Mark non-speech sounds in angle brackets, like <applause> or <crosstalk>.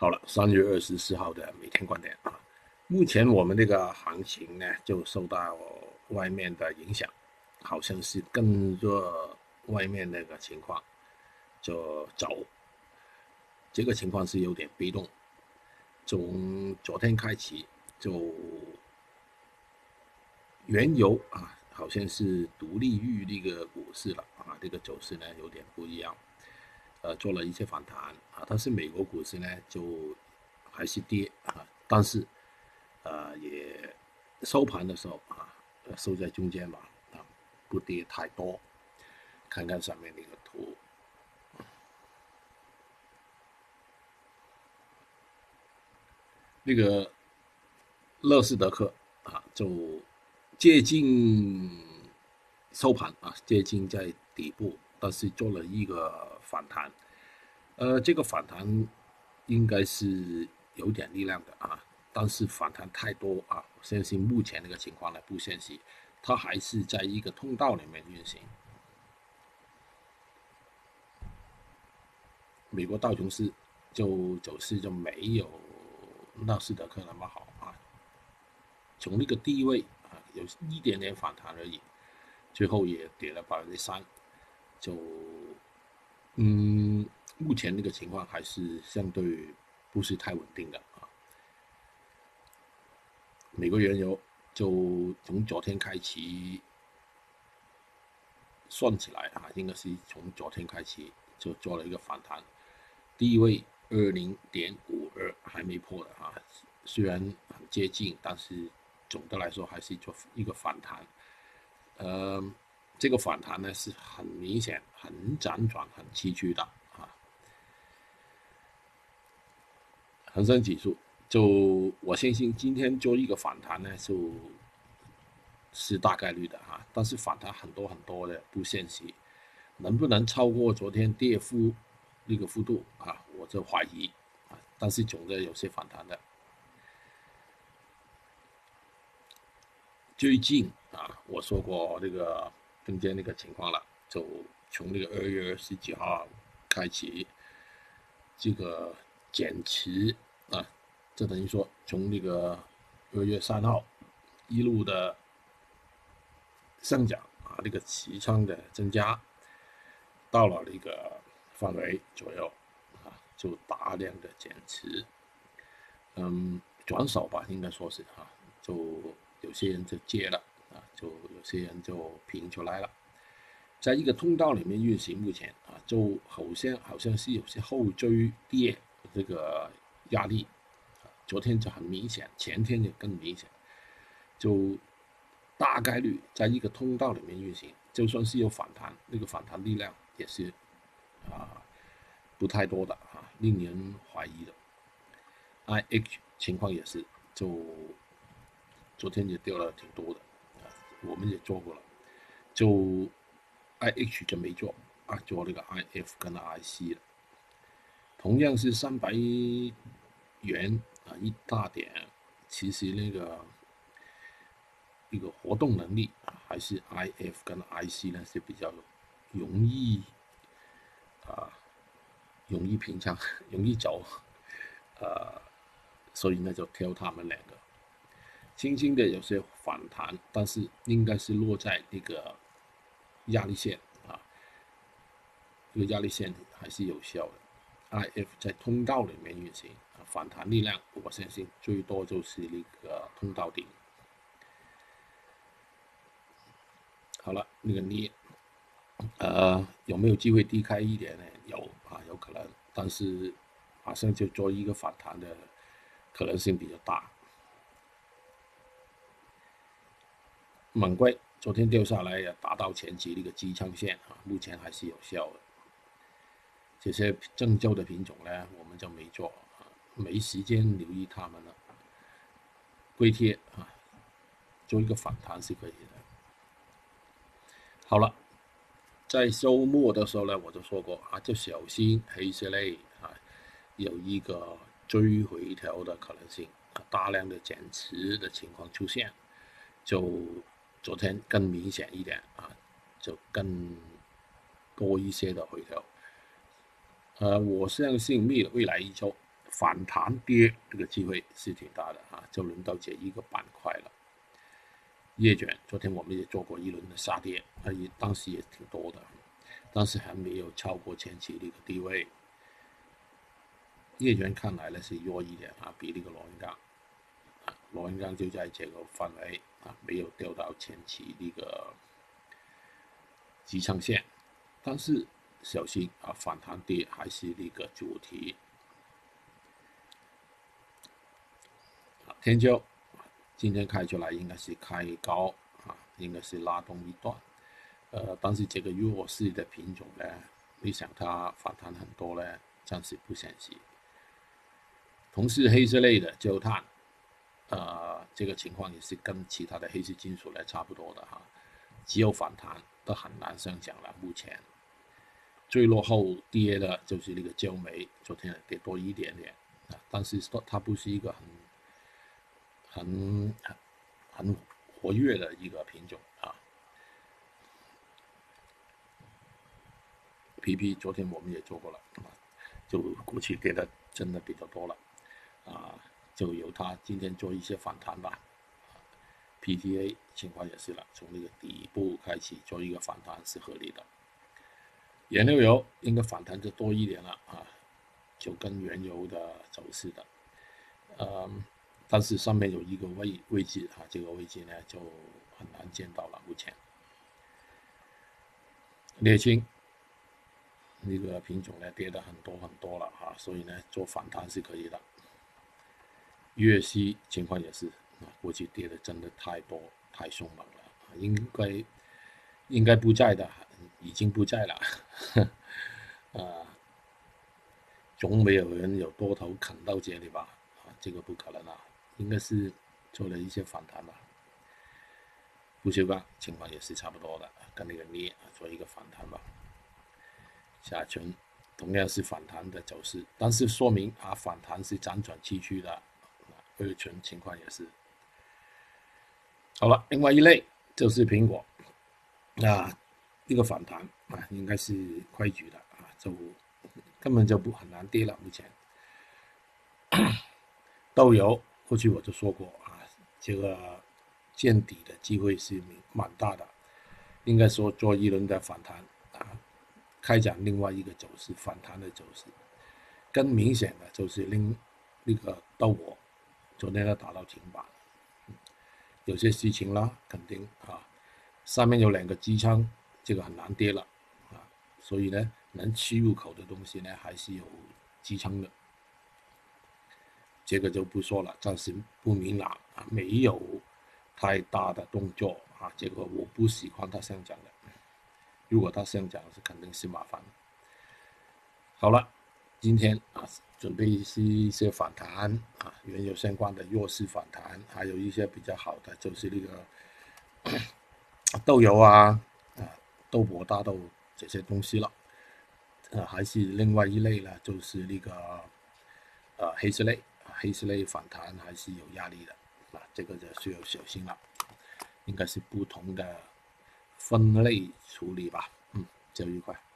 好了，三月二十四号的每天观点啊，目前我们这个行情呢，就受到外面的影响，好像是跟着外面那个情况就走，这个情况是有点被动。从昨天开始，就原油啊，好像是独立于那个股市了啊，这个走势呢有点不一样。呃，做了一些反弹啊，但是美国股市呢就还是跌啊，但是呃也收盘的时候啊，收在中间吧啊，不跌太多。看看上面那个图，那个乐视德克啊，就接近收盘啊，接近在底部，但是做了一个。反弹，呃，这个反弹应该是有点力量的啊，但是反弹太多啊，我相信目前这个情况呢不现实，它还是在一个通道里面运行。美国道琼斯就走势就没有纳斯达克那么好啊，从那个低位啊有一点点反弹而已，最后也跌了百分之三，就。嗯，目前这个情况还是相对不是太稳定的啊。美国原油就从昨天开始算起来啊，应该是从昨天开始就做了一个反弹，低位二零点五二还没破的啊，虽然很接近，但是总的来说还是做一个反弹，呃。这个反弹呢是很明显、很辗转、很崎岖的啊。恒生指数就我相信今天做一个反弹呢，就是大概率的啊。但是反弹很多很多的不现实，能不能超过昨天跌幅那个幅度啊？我就怀疑啊。但是总的有些反弹的。最近啊，我说过这个。中间那个情况了，就从那个二月二十几号开始，这个减持啊，这等于说从那个二月三号一路的上涨啊，那个持仓的增加到了那个范围左右啊，就大量的减持，嗯，转手吧，应该说是啊，就有些人就接了。就有些人就平出来了，在一个通道里面运行，目前啊，就好像好像是有些后追跌这个压力，昨天就很明显，前天就更明显，就大概率在一个通道里面运行，就算是有反弹，那个反弹力量也是啊不太多的啊，令人怀疑的。I H 情况也是，就昨天也掉了挺多的。我们也做过了，就 I H 就没做啊，做那个 I F 跟 I C 了。同样是三百元啊，一大点，其实那个一个活动能力，还是 I F 跟 I C 呢是比较容易啊，容易平仓，<laughs> 容易走，呃，所以呢就挑他们两个。轻轻的有些反弹，但是应该是落在那个压力线啊，这个压力线还是有效的。I F 在通道里面运行，反弹力量我相信最多就是那个通道顶。好了，那个你呃有没有机会低开一点呢？有啊，有可能，但是马上就做一个反弹的可能性比较大。猛龟昨天掉下来也达到前期那个支撑线啊，目前还是有效的。这些正旧的品种呢，我们就没做，没时间留意它们了。龟贴啊，做一个反弹是可以的。好了，在周末的时候呢，我就说过啊，就小心黑色类啊，有一个追回调的可能性，大量的减持的情况出现，就。昨天更明显一点啊，就更多一些的回调。呃，我相信未未来一周反弹跌这个机会是挺大的啊，就轮到这一个板块了。夜卷，昨天我们也做过一轮的下跌，啊，也当时也挺多的，但是还没有超过前期的一个低位。夜卷看来呢是弱一点啊，比那个螺纹钢，螺纹钢就在这个范围啊，没有掉到前期那个支撑线，但是小心啊，反弹跌还是那个主题。天骄。今天开出来应该是开高啊，应该是拉动一段，呃，但是这个弱势的品种呢，你想它反弹很多呢，暂时不现实。同是黑色类的焦炭，呃，这个情况也是跟其他的黑色金属来差不多的哈，只有反弹都很难上涨了。目前最落后跌的就是那个焦煤，昨天跌多一点点啊，但是说它不是一个很。很很活跃的一个品种啊，PP 昨天我们也做过了，就估计跌的真的比较多了啊，就由它今天做一些反弹吧。PTA 情况也是了，从那个底部开启做一个反弹是合理的。原料油应该反弹就多一点了啊，就跟原油的走势的，嗯。但是上面有一个位位置啊，这个位置呢就很难见到了。目前，沥青那个品种呢跌的很多很多了啊，所以呢做反弹是可以的。粤西情况也是啊，估计跌的真的太多太凶猛了，应该应该不在的，已经不在了。啊，总没有人有多头啃到这里吧？啊，这个不可能啊。应该是做了一些反弹吧，不锈钢情况也是差不多的，跟那个镍做一个反弹吧。下沉同样是反弹的走势，但是说明啊反弹是辗转崎岖的。二醇情况也是。好了，另外一类就是苹果，啊，一个反弹啊，应该是快局的啊，就根本就不很难跌了。目前 <coughs> 豆油。过去我就说过啊，这个见底的机会是蛮大的，应该说做一轮的反弹啊，开展另外一个走势反弹的走势，更明显的就是另那个豆粕昨天要打到停板，有些事情啦，肯定啊，上面有两个支撑，这个很难跌了啊，所以呢，能吃入口的东西呢，还是有支撑的。这个就不说了，暂时不明朗啊，没有太大的动作啊。这个我不喜欢它上涨的，如果它上涨是肯定是麻烦。好了，今天啊，准备一些一些反弹啊，原油相关的弱势反弹，还有一些比较好的就是那个 <coughs> 豆油啊啊豆粕、大豆这些东西了。呃，还是另外一类呢，就是那个呃黑色类。黑色类反弹还是有压力的，啊，这个就需要小心了，应该是不同的分类处理吧，嗯，就愉快。